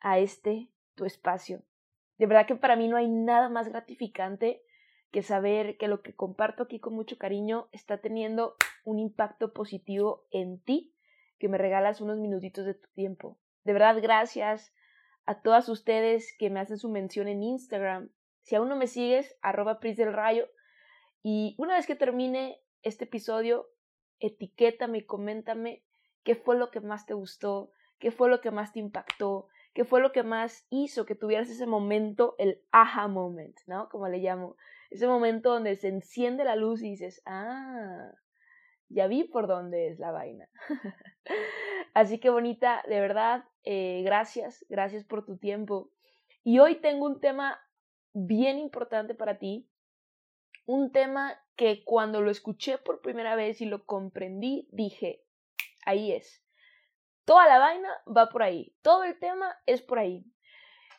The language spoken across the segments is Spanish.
a este, tu espacio. De verdad que para mí no hay nada más gratificante que saber que lo que comparto aquí con mucho cariño está teniendo un impacto positivo en ti, que me regalas unos minutitos de tu tiempo. De verdad, gracias a todas ustedes que me hacen su mención en Instagram. Si aún no me sigues, arroba Pris del Rayo. Y una vez que termine este episodio, etiquétame y coméntame qué fue lo que más te gustó, qué fue lo que más te impactó, qué fue lo que más hizo que tuvieras ese momento, el aha moment, ¿no? Como le llamo, ese momento donde se enciende la luz y dices, ah, ya vi por dónde es la vaina. Así que bonita, de verdad, eh, gracias, gracias por tu tiempo. Y hoy tengo un tema bien importante para ti, un tema que cuando lo escuché por primera vez y lo comprendí, dije, ahí es. Toda la vaina va por ahí, todo el tema es por ahí.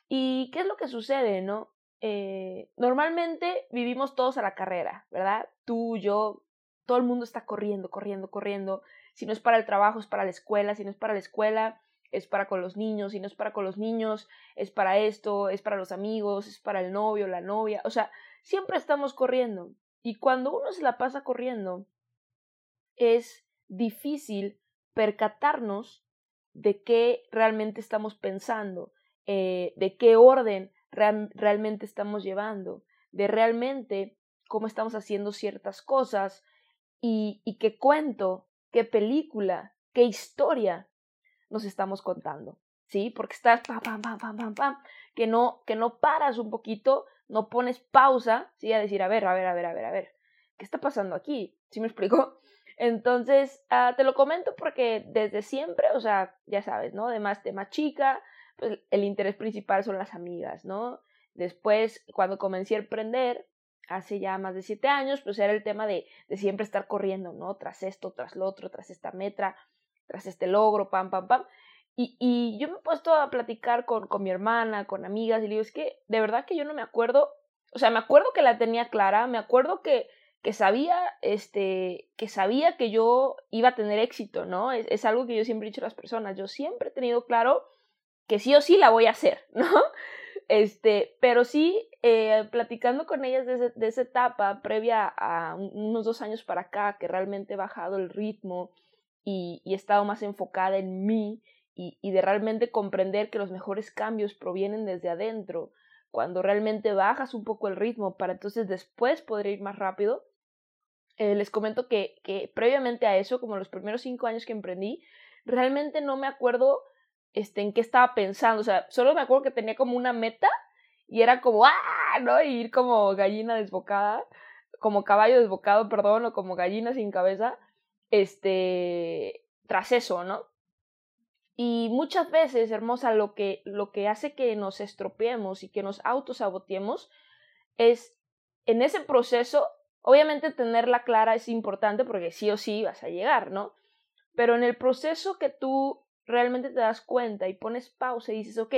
¿Y qué es lo que sucede, no? Eh, normalmente vivimos todos a la carrera, ¿verdad? Tú, yo, todo el mundo está corriendo, corriendo, corriendo. Si no es para el trabajo, es para la escuela. Si no es para la escuela, es para con los niños. Si no es para con los niños, es para esto, es para los amigos, es para el novio, la novia. O sea, siempre estamos corriendo. Y cuando uno se la pasa corriendo, es difícil percatarnos de qué realmente estamos pensando, eh, de qué orden realmente estamos llevando, de realmente cómo estamos haciendo ciertas cosas y, y qué cuento, qué película, qué historia nos estamos contando. ¿Sí? Porque estás pam, pam, pam, pam, pam, pam, que no, que no paras un poquito, no pones pausa, ¿sí? A decir, a ver, a ver, a ver, a ver, a ver, ¿qué está pasando aquí? ¿Sí me explico? Entonces, ah, te lo comento porque desde siempre, o sea, ya sabes, ¿no? De más, de más chica, pues, el interés principal son las amigas, ¿no? Después, cuando comencé a emprender, hace ya más de siete años, pues era el tema de, de siempre estar corriendo, ¿no? Tras esto, tras lo otro, tras esta meta, tras este logro, pam, pam, pam. Y, y yo me he puesto a platicar con, con mi hermana, con amigas, y le digo, es que de verdad que yo no me acuerdo, o sea, me acuerdo que la tenía clara, me acuerdo que, que sabía, este, que sabía que yo iba a tener éxito, ¿no? Es, es, algo que yo siempre he dicho a las personas, yo siempre he tenido claro que sí o sí la voy a hacer, ¿no? Este, pero sí, eh, platicando con ellas de, de, esa etapa previa a unos dos años para acá, que realmente he bajado el ritmo y, y he estado más enfocada en mí y, y, de realmente comprender que los mejores cambios provienen desde adentro, cuando realmente bajas un poco el ritmo para entonces después poder ir más rápido. Eh, les comento que, que previamente a eso, como los primeros cinco años que emprendí, realmente no me acuerdo este, en qué estaba pensando. O sea, solo me acuerdo que tenía como una meta y era como, ¡ah! ¿no? Ir como gallina desbocada, como caballo desbocado, perdón, o como gallina sin cabeza, este, tras eso, ¿no? Y muchas veces, hermosa, lo que, lo que hace que nos estropeemos y que nos autosaboteemos es en ese proceso, obviamente tenerla clara es importante porque sí o sí vas a llegar, ¿no? Pero en el proceso que tú realmente te das cuenta y pones pausa y dices, ok,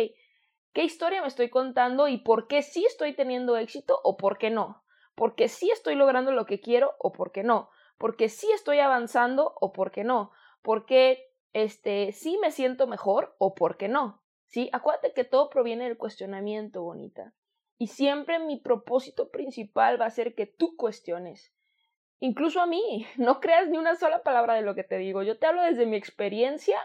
¿qué historia me estoy contando y por qué sí estoy teniendo éxito o por qué no? ¿Por qué sí estoy logrando lo que quiero o por qué no? ¿Por qué sí estoy avanzando o por qué no? ¿Por qué este, sí me siento mejor o por qué no? ¿Sí? Acuérdate que todo proviene del cuestionamiento, bonita. Y siempre mi propósito principal va a ser que tú cuestiones. Incluso a mí, no creas ni una sola palabra de lo que te digo. Yo te hablo desde mi experiencia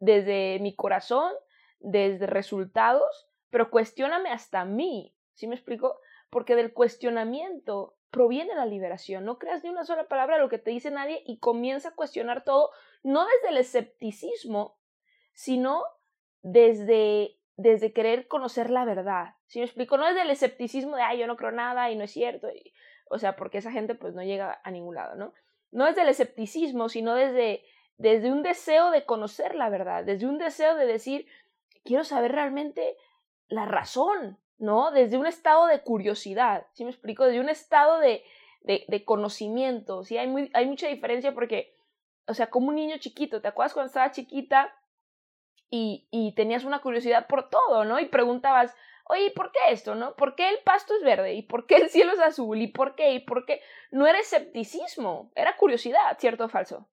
desde mi corazón, desde resultados, pero cuestióname hasta mí, ¿sí me explico? Porque del cuestionamiento proviene la liberación. No creas ni una sola palabra de lo que te dice nadie y comienza a cuestionar todo, no desde el escepticismo, sino desde, desde querer conocer la verdad. Si me explico? No desde el escepticismo de, ay, yo no creo nada y no es cierto. o sea, porque esa gente pues no llega a ningún lado, ¿no? No desde el escepticismo, sino desde, desde un deseo de conocer la verdad, desde un deseo de decir, quiero saber realmente la razón, ¿no? Desde un estado de curiosidad, ¿sí me explico? Desde un estado de, de, conocimiento, ¿sí? Hay, hay mucha diferencia porque, o sea, como un niño chiquito, ¿te acuerdas cuando estaba chiquita y, tenías una curiosidad por todo, ¿no? Y preguntabas, oye, ¿por qué esto, no? ¿Por qué el pasto es verde? ¿Y por qué el cielo es azul? ¿Y por qué? ¿Y por qué? No era escepticismo, era curiosidad, ¿cierto o falso?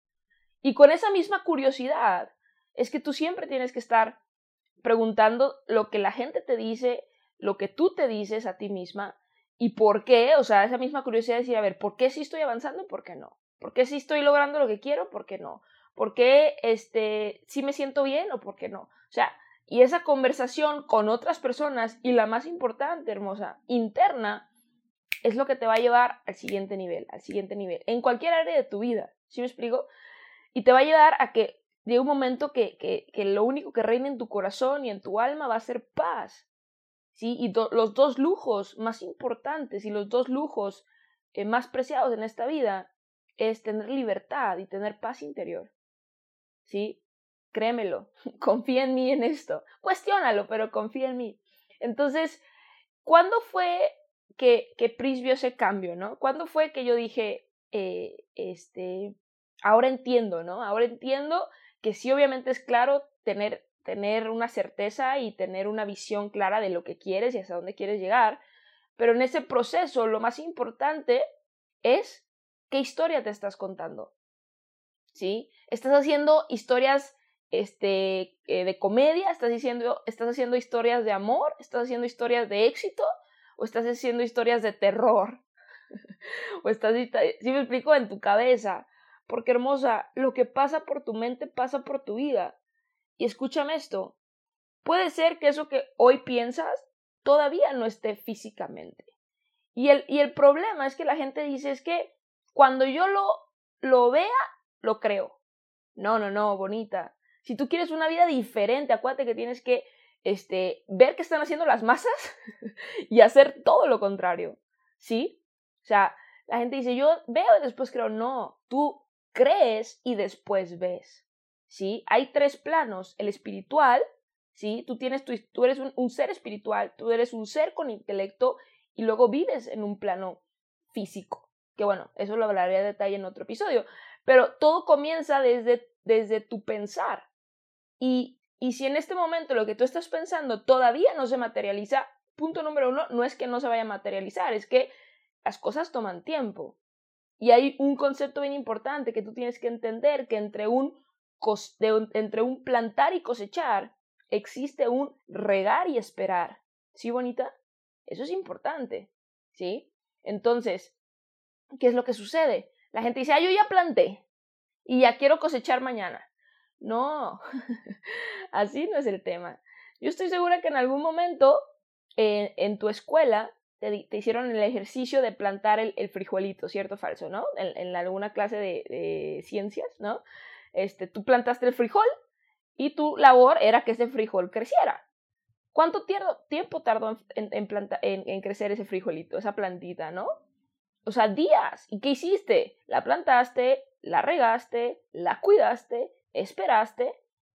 Y con esa misma curiosidad es que tú siempre tienes que estar preguntando lo que la gente te dice, lo que tú te dices a ti misma y por qué, o sea, esa misma curiosidad de decir, a ver, ¿por qué sí estoy avanzando y por qué no? ¿Por qué sí estoy logrando lo que quiero? ¿Por qué no? ¿Por qué este, sí me siento bien o por qué no? O sea, y esa conversación con otras personas y la más importante, hermosa, interna, es lo que te va a llevar al siguiente nivel, al siguiente nivel, en cualquier área de tu vida, ¿sí me explico? Y te va a llevar a que llegue un momento que, que, que lo único que reine en tu corazón y en tu alma va a ser paz, ¿sí? Y los dos lujos más importantes y los dos lujos eh, más preciados en esta vida es tener libertad y tener paz interior, ¿sí? Créemelo, confía en mí en esto. Cuestiónalo, pero confía en mí. Entonces, ¿cuándo fue que, que Pris vio ese cambio, no? ¿Cuándo fue que yo dije, eh, este, ahora entiendo, ¿no? Ahora entiendo que sí, obviamente es claro tener tener una certeza y tener una visión clara de lo que quieres y hasta dónde quieres llegar, pero en ese proceso lo más importante es qué historia te estás contando. ¿Sí? Estás haciendo historias este, eh, de comedia, estás, diciendo, estás haciendo historias de amor, estás haciendo historias de éxito o estás haciendo historias de terror. o estás, si me explico, en tu cabeza. Porque hermosa, lo que pasa por tu mente pasa por tu vida. Y escúchame esto, puede ser que eso que hoy piensas todavía no esté físicamente. Y el, y el problema es que la gente dice es que cuando yo lo, lo vea, lo creo. No, no, no, bonita. Si tú quieres una vida diferente, acuérdate que tienes que este, ver qué están haciendo las masas y hacer todo lo contrario. ¿Sí? O sea, la gente dice, yo veo y después creo. No, tú crees y después ves. ¿sí? Hay tres planos, el espiritual, ¿sí? Tú, tienes tú eres un, ser espiritual, tú eres un ser con intelecto y luego vives en un plano físico, que bueno, eso lo hablaré a detalle en otro episodio, pero todo comienza desde, desde tu pensar. Y, y si en este momento lo que tú estás pensando todavía no se materializa, punto número uno, no es que no se vaya a materializar, es que las cosas toman tiempo. Y hay un concepto bien importante que tú tienes que entender, que entre un entre un plantar y cosechar existe un regar y esperar. ¿Sí, bonita? Eso es importante. ¿Sí? Entonces, ¿qué es lo que sucede? La gente dice, ah, yo ya planté y ya quiero cosechar mañana. No, así no es el tema. Yo estoy segura que en algún momento en tu escuela te, hicieron el ejercicio de plantar el, frijolito, ¿cierto falso? ¿No? En, alguna clase de, de, ciencias, ¿no? Este, tú plantaste el frijol y tu labor era que ese frijol creciera. ¿Cuánto tiempo tardó en, en, crecer ese frijolito, esa plantita, no? O sea, días. ¿Y qué hiciste? La plantaste, la regaste, la cuidaste, esperaste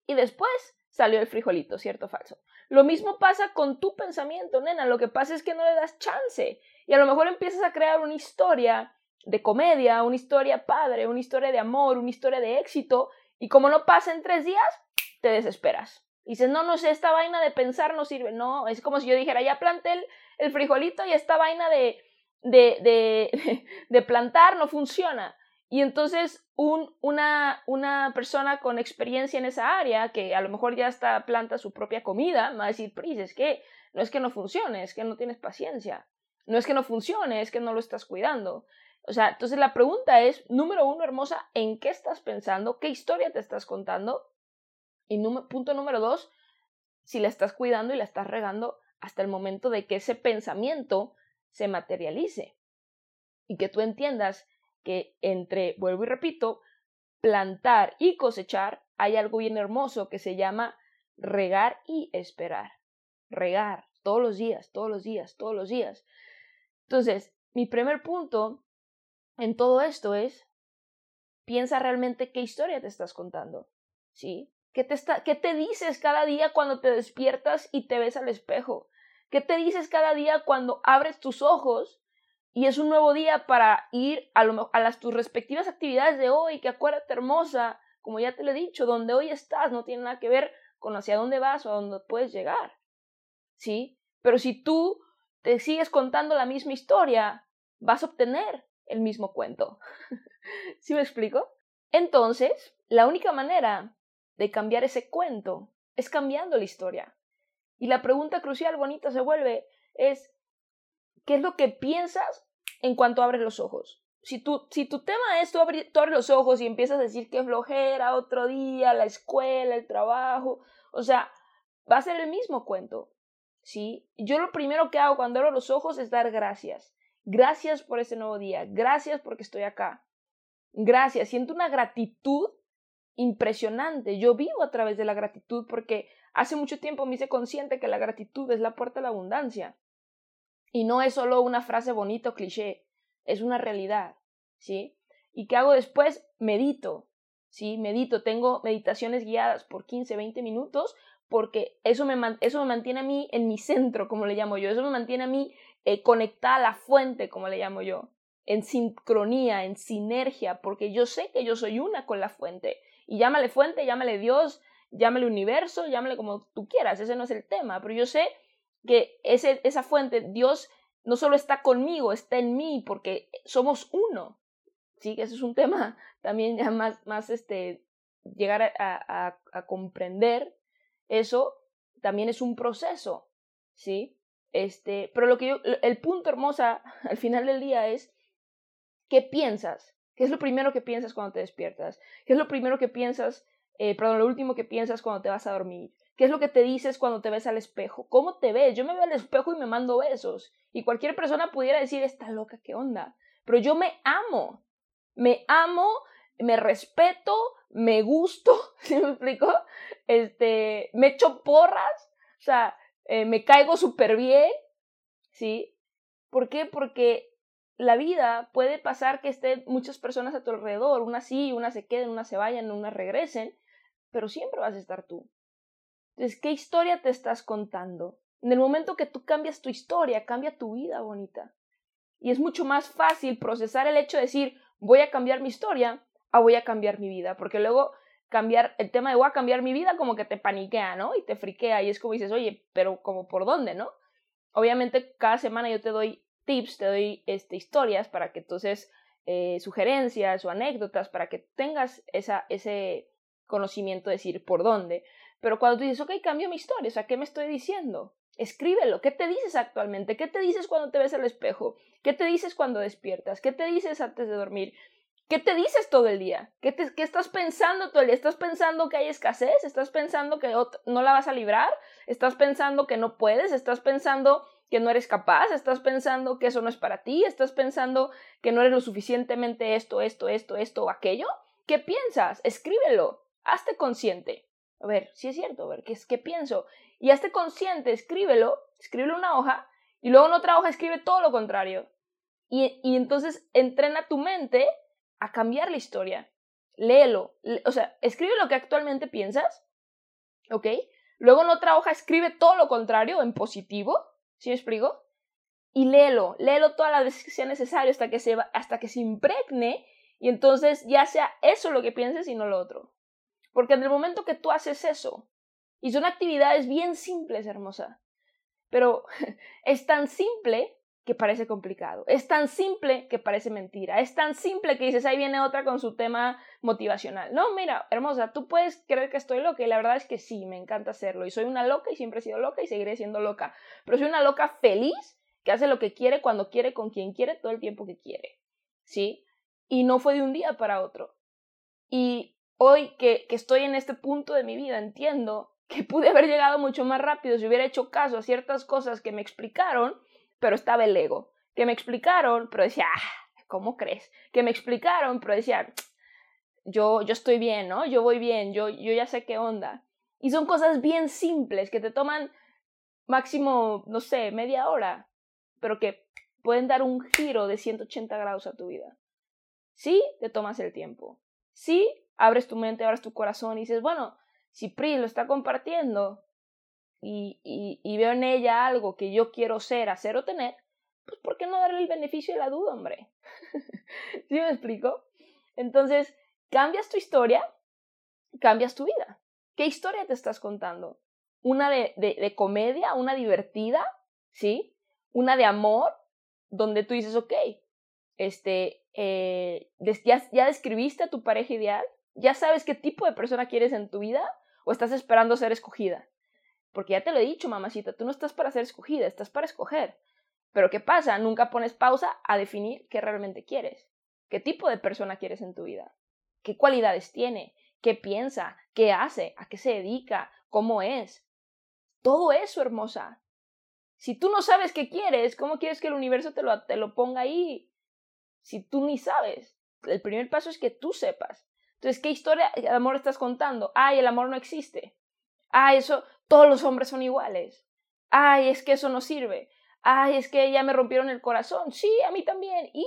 y después salió el frijolito, ¿cierto o falso? Lo mismo pasa con tu pensamiento, nena. Lo que pasa es que no le das chance. Y a lo mejor empiezas a crear una historia de comedia, una historia padre, una historia de amor, una historia de éxito, y como no pasa en tres días, te desesperas. Dices, no, no sé, esta vaina de pensar no sirve. No, es como si yo dijera, ya planté el, frijolito y esta vaina de, de, de, de, plantar no funciona. Y entonces un, una, una persona con experiencia en esa área, que a lo mejor ya está planta su propia comida, va a decir, Pris, es que no es que no funcione, es que no tienes paciencia. No es que no funcione, es que no lo estás cuidando. O sea, entonces la pregunta es, número uno, hermosa, ¿en qué estás pensando? ¿Qué historia te estás contando? Y punto número dos, si la estás cuidando y la estás regando hasta el momento de que ese pensamiento se materialice. y que tú entiendas que entre, vuelvo y repito, plantar y cosechar hay algo bien hermoso que se llama regar y esperar. Regar todos los días, todos los días, todos los días. Entonces, mi primer punto en todo esto es, piensa realmente qué historia te estás contando. ¿Sí? ¿Qué te, está, ¿Qué te dices cada día cuando te despiertas y te ves al espejo? ¿Qué te dices cada día cuando abres tus ojos y es un nuevo día para ir a, a las tus respectivas actividades de hoy? Que acuérdate hermosa, como ya te lo he dicho, donde hoy estás no tiene nada que ver con hacia dónde vas o a dónde puedes llegar. ¿Sí? Pero si tú te sigues contando la misma historia, vas a obtener el mismo cuento. ¿Sí me explico? Entonces, la única manera de cambiar ese cuento es cambiando la historia. Y la pregunta crucial, bonita, se vuelve, es, ¿qué es lo que piensas en cuanto abres los ojos? Si tu, si tu tema es, tú, abres, los ojos y empiezas a decir que flojera, otro día, la escuela, el trabajo, o sea, va a ser el mismo cuento, ¿sí? Yo lo primero que hago cuando abro los ojos es dar gracias. Gracias por este nuevo día, gracias porque estoy acá. Gracias, siento una gratitud impresionante. Yo vivo a través de la gratitud porque Hace mucho tiempo me hice consciente que la gratitud es la puerta a la abundancia. Y no es solo una frase bonita o cliché, es una realidad, ¿sí? ¿Y qué hago después? Medito, ¿sí? Medito, tengo meditaciones guiadas por 15, 20 minutos porque eso me, eso me mantiene a mí en mi centro, como le llamo yo, eso me mantiene a mí eh, conectada a la fuente, como le llamo yo, en sincronía, en sinergia, porque yo sé que yo soy una con la fuente. Y llámale fuente, llámale Dios, llámale universo, llámale como tú quieras, ese no es el tema, pero yo sé que esa fuente, Dios no solo está conmigo, está en mí, porque somos uno. Sí, que ese es un tema también ya más, más este, llegar a comprender eso también es un proceso, ¿sí? Este, pero lo que yo, el punto hermosa al final del día es, ¿qué piensas? ¿Qué es lo primero que piensas cuando te despiertas? ¿Qué es lo primero que piensas eh, perdón, lo último que piensas cuando te vas a dormir. ¿Qué es lo que te dices cuando te ves al espejo? ¿Cómo te ves? Yo me veo al espejo y me mando besos. Y cualquier persona pudiera decir, está loca, ¿qué onda? Pero yo me amo. Me amo, me respeto, me gusto, ¿sí me explico? Este, me echo porras, o sea, eh, me caigo súper bien, ¿sí? ¿Por qué? Porque la vida puede pasar que estén muchas personas a tu alrededor, unas sí, unas se queden, unas se vayan, unas regresen, pero siempre vas a estar tú. Entonces, ¿qué historia te estás contando? En el momento que tú cambias tu historia, cambia tu vida, bonita. Y es mucho más fácil procesar el hecho de decir, voy a cambiar mi historia a voy a cambiar mi vida, porque luego cambiar el tema de voy a cambiar mi vida como que te paniquea, ¿no? Y te friquea y es como dices, oye, pero como por dónde, ¿no? Obviamente cada semana yo te doy tips, te doy este, historias para que entonces eh, sugerencias o anécdotas para que tengas esa, ese, conocimiento decir por dónde. Pero cuando tú dices, ok, cambio mi historia, o sea, ¿qué me estoy diciendo? Escríbelo. ¿Qué te dices actualmente? ¿Qué te dices cuando te ves al espejo? ¿Qué te dices cuando despiertas? ¿Qué te dices antes de dormir? ¿Qué te dices todo el día? ¿Qué, ¿Qué, estás pensando todo el día? ¿Estás pensando que hay escasez? ¿Estás pensando que no la vas a librar? ¿Estás pensando que no puedes? ¿Estás pensando que no eres capaz? ¿Estás pensando que eso no es para ti? ¿Estás pensando que no eres lo suficientemente esto, esto, esto, esto o aquello? ¿Qué piensas? Escríbelo hazte consciente. A ver, si es cierto, a ver, ¿qué, ¿qué pienso? Y hazte consciente, escríbelo, escríbelo en una hoja, y luego en otra hoja escribe todo lo contrario. Y, y entonces entrena tu mente a cambiar la historia. Léelo. O sea, escribe lo que actualmente piensas, ¿ok? Luego en otra hoja escribe todo lo contrario, en positivo, ¿sí me explico? Y léelo, léelo todas las veces que sea necesario hasta que se, hasta que se impregne y entonces ya sea eso lo que pienses y no lo otro. Porque en el momento que tú haces eso, y son actividades bien simples, hermosa, pero es tan simple que parece complicado, es tan simple que parece mentira, es tan simple que dices, ahí viene otra con su tema motivacional. No, mira, hermosa, tú puedes creer que estoy loca y la verdad es que sí, me encanta hacerlo y soy una loca y siempre he sido loca y seguiré siendo loca, pero soy una loca feliz que hace lo que quiere, cuando quiere, con quien quiere, todo el tiempo que quiere, ¿sí? Y no fue de un día para otro. Y hoy que, estoy en este punto de mi vida, entiendo que pude haber llegado mucho más rápido si hubiera hecho caso a ciertas cosas que me explicaron, pero estaba el ego. Que me explicaron, pero decía, ah, ¿cómo crees? Que me explicaron, pero decía, yo, yo estoy bien, ¿no? Yo voy bien, yo, yo ya sé qué onda. Y son cosas bien simples que te toman máximo, no sé, media hora, pero que pueden dar un giro de 180 grados a tu vida. Sí, te tomas el tiempo. Sí, abres tu mente, abres tu corazón y dices, bueno, si Pri lo está compartiendo y, y, veo en ella algo que yo quiero ser, hacer o tener, pues ¿por qué no darle el beneficio de la duda, hombre? ¿Sí me explico? Entonces, cambias tu historia, cambias tu vida. ¿Qué historia te estás contando? ¿Una de, de, comedia, una divertida, ¿sí? Una de amor, donde tú dices, ok, este, eh, ya, ya describiste a tu pareja ideal, ya sabes qué tipo de persona quieres en tu vida o estás esperando ser escogida. Porque ya te lo he dicho, mamacita, tú no estás para ser escogida, estás para escoger. Pero ¿qué pasa? Nunca pones pausa a definir qué realmente quieres. ¿Qué tipo de persona quieres en tu vida? ¿Qué cualidades tiene? ¿Qué piensa? ¿Qué hace? ¿A qué se dedica? ¿Cómo es? Todo eso, hermosa. Si tú no sabes qué quieres, ¿cómo quieres que el universo te lo, te lo ponga ahí? Si tú ni sabes. El primer paso es que tú sepas. Entonces, ¿qué historia de amor estás contando? Ay, el amor no existe. Ay, eso, todos los hombres son iguales. Ay, es que eso no sirve ay, es que ya me rompieron el corazón. Sí, a mí también. Y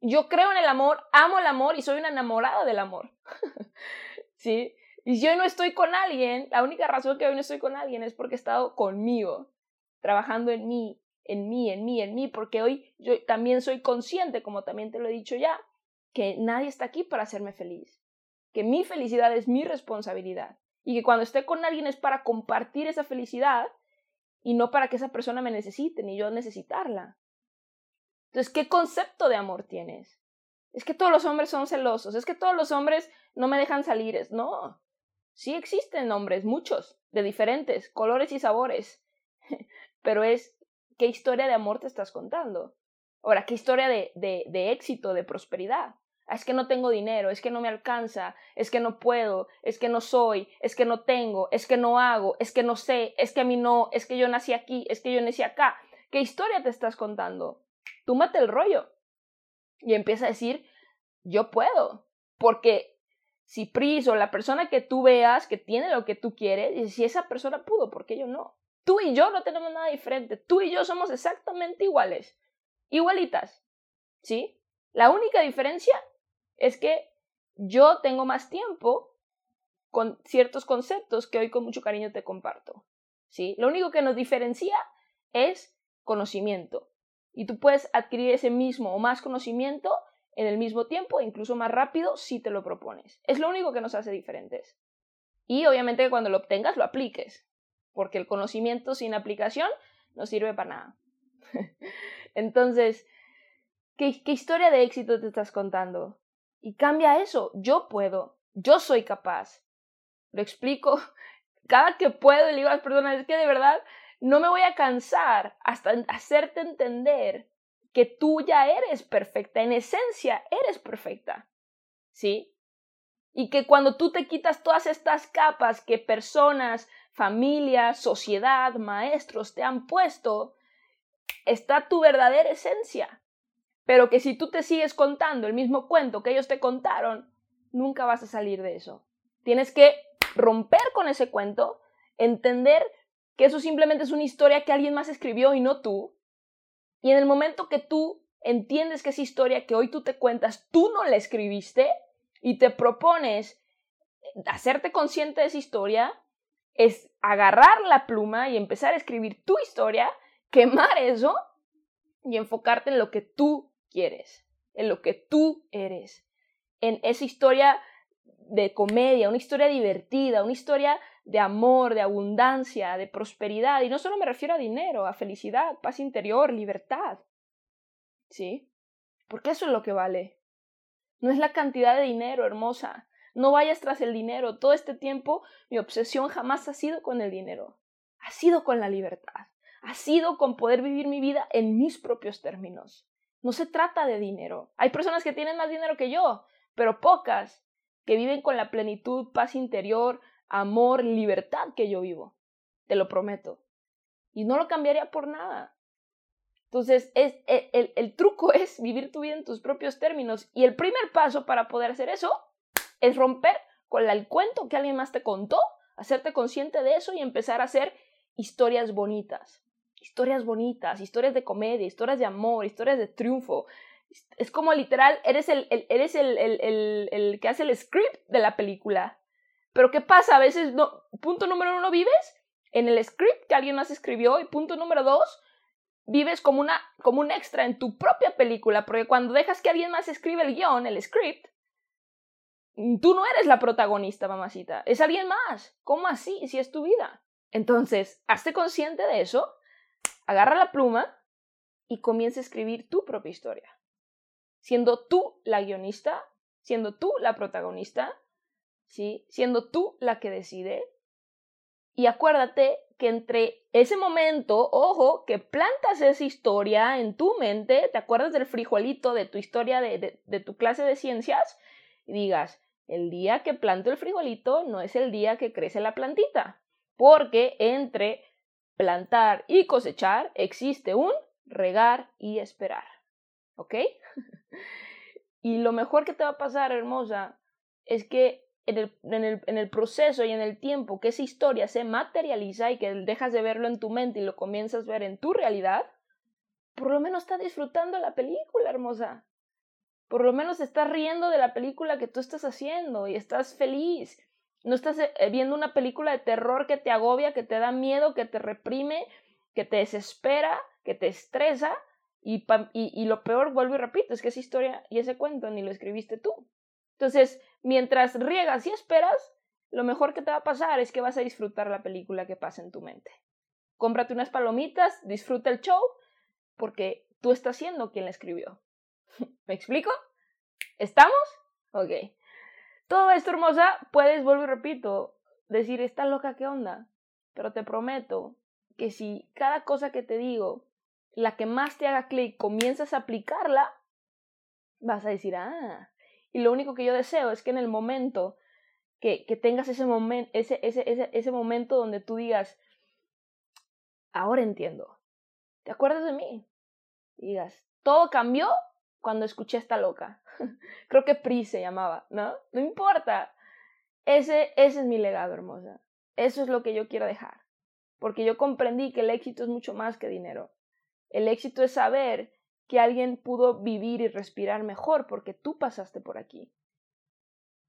yo creo en el amor, amo el amor y soy una enamorada del amor. ¿Sí? Y yo no estoy con alguien, la única razón que hoy no estoy con alguien es porque he estado conmigo, trabajando en mí, en mí, en mí, en mí, porque hoy yo también soy consciente, como también te lo he dicho ya, que nadie está aquí para hacerme feliz, que mi felicidad es mi responsabilidad y que cuando esté con alguien es para compartir esa felicidad y no para que esa persona me necesite ni yo necesitarla. Entonces, ¿qué concepto de amor tienes? Es que todos los hombres son celosos, es que todos los hombres no me dejan salir, es no. Sí existen hombres, muchos, de diferentes colores y sabores, pero es qué historia de amor te estás contando. Ahora, qué historia de, de, de éxito, de prosperidad. Ah, es que no tengo dinero, es que no me alcanza, es que no puedo, es que no soy, es que no tengo, es que no hago, es que no sé, es que a mí no, es que yo nací aquí, es que yo nací acá. ¿Qué historia te estás contando? Tú mate el rollo y empieza a decir, yo puedo, porque si Pris o la persona que tú veas que tiene lo que tú quieres, y si esa persona pudo, ¿por qué yo no? Tú y yo no tenemos nada diferente, tú y yo somos exactamente iguales, igualitas, ¿sí? La única diferencia es que yo tengo más tiempo con ciertos conceptos que hoy con mucho cariño te comparto. ¿sí? Lo único que nos diferencia es conocimiento. Y tú puedes adquirir ese mismo o más conocimiento en el mismo tiempo, incluso más rápido, si te lo propones. Es lo único que nos hace diferentes. Y obviamente cuando lo obtengas lo apliques, porque el conocimiento sin aplicación no sirve para nada. Entonces, ¿qué, ¿qué, historia de éxito te estás contando? Y cambia eso. Yo puedo. Yo soy capaz. Lo explico cada que puedo le digo a las personas, es que de verdad no me voy a cansar hasta hacerte entender que tú ya eres perfecta. En esencia, eres perfecta. ¿Sí? Y que cuando tú te quitas todas estas capas que personas, familias, sociedad, maestros te han puesto, está tu verdadera esencia pero que si tú te sigues contando el mismo cuento que ellos te contaron, nunca vas a salir de eso. Tienes que romper con ese cuento, entender que eso simplemente es una historia que alguien más escribió y no tú. Y en el momento que tú entiendes que esa historia que hoy tú te cuentas, tú no la escribiste y te propones hacerte consciente de esa historia, es agarrar la pluma y empezar a escribir tu historia, quemar eso y enfocarte en lo que tú quieres, en lo que tú eres, en esa historia de comedia, una historia divertida, una historia de amor, de abundancia, de prosperidad. Y no solo me refiero a dinero, a felicidad, paz interior, libertad. ¿Sí? Porque eso es lo que vale. No es la cantidad de dinero, hermosa. No vayas tras el dinero. Todo este tiempo mi obsesión jamás ha sido con el dinero. Ha sido con la libertad. Ha sido con poder vivir mi vida en mis propios términos. No se trata de dinero. Hay personas que tienen más dinero que yo, pero pocas que viven con la plenitud, paz interior, amor, libertad que yo vivo. Te lo prometo. Y no lo cambiaría por nada. Entonces, es, e, el, el, truco es vivir tu vida en tus propios términos. Y el primer paso para poder hacer eso es romper con el cuento que alguien más te contó, hacerte consciente de eso y empezar a hacer historias bonitas. Historias bonitas, historias de comedia, historias de amor, historias de triunfo. Es como literal, eres el, eres el, el, que hace el script de la película. Pero ¿qué pasa? A veces, punto número uno, vives en el script que alguien más escribió y punto número dos, vives como, una, como un extra en tu propia película, porque cuando dejas que alguien más escribe el guion, el script, tú no eres la protagonista, mamacita, es alguien más. ¿Cómo así? Si es tu vida. Entonces, hazte consciente de eso, agarra la pluma y comienza a escribir tu propia historia. Siendo tú la guionista, siendo tú la protagonista, ¿sí? Siendo tú la que decide. Y acuérdate que entre ese momento, ojo, que plantas esa historia en tu mente, te acuerdas del frijolito de tu historia de, de, tu clase de ciencias, y digas, el día que planto el frijolito no es el día que crece la plantita, porque entre plantar y cosechar existe un regar y esperar. ¿Ok? y lo mejor que te va a pasar, hermosa, es que en el, en, el, en el, proceso y en el tiempo que esa historia se materializa y que dejas de verlo en tu mente y lo comienzas a ver en tu realidad, por lo menos estás disfrutando la película, hermosa. Por lo menos estás riendo de la película que tú estás haciendo y estás feliz. No estás eh, viendo una película de terror que te agobia, que te da miedo, que te reprime, que te desespera, que te estresa. Y lo peor, vuelvo y repito, es que esa historia y ese cuento ni lo escribiste tú. Entonces, mientras riegas y esperas, lo mejor que te va a pasar es que vas a disfrutar la película que pasa en tu mente. Cómprate unas palomitas, disfruta el show, porque tú estás siendo quien la escribió. ¿Me explico? ¿Estamos? Ok. Todo esto, hermosa, puedes, vuelvo y repito, decir, está loca, ¿qué onda? Pero te prometo que si cada cosa que te digo, la que más te haga clic, comienzas a aplicarla, vas a decir, ah, y lo único que yo deseo es que en el momento que, que tengas ese, momento ese, ese, ese, ese momento donde tú digas, ahora entiendo, ¿te acuerdas de mí? Y digas, todo cambió cuando escuché esta loca. Creo que Pri se llamaba, ¿no? No importa. Ese, ese es mi legado, hermosa. Eso es lo que yo quiero dejar. Porque yo comprendí que el éxito es mucho más que dinero. El éxito es saber que alguien pudo vivir y respirar mejor porque tú pasaste por aquí.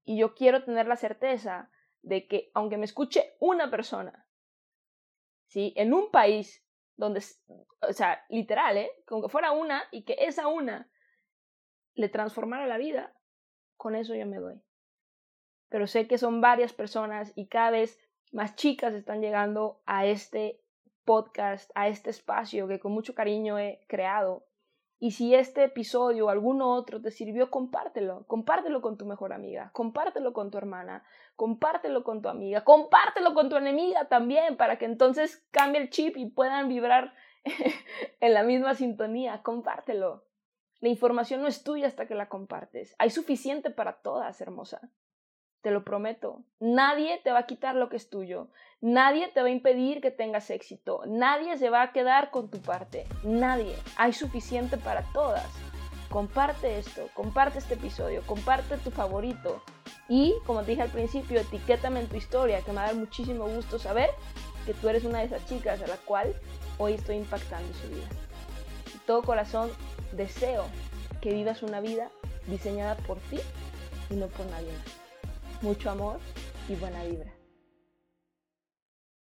Y yo quiero tener la certeza de que aunque me escuche una persona, ¿sí? En un país donde, o sea, literal, ¿eh? Como que fuera una y que esa una le transformara la vida, con eso yo me doy. Pero sé que son varias personas y cada vez más chicas están llegando a este podcast, a este espacio que con mucho cariño he creado y si este episodio o alguno otro te sirvió, compártelo. Compártelo con tu mejor amiga, compártelo con tu hermana, compártelo con tu amiga, compártelo con tu enemiga también para que entonces cambie el chip y puedan vibrar en la misma sintonía. Compártelo. La información no es tuya hasta que la compartes. Hay suficiente para todas, hermosa te lo prometo. Nadie te va a quitar lo que es tuyo. Nadie te va a impedir que tengas éxito. Nadie se va a quedar con tu parte. Nadie. Hay suficiente para todas. Comparte esto, comparte este episodio, comparte tu favorito. Y, como te dije al principio, etiquétame en tu historia, que me va a dar muchísimo gusto saber que tú eres una de esas chicas a la cual hoy estoy impactando su vida. Todo corazón deseo que vivas una vida diseñada por ti y no por nadie más mucho amor y buena vibra.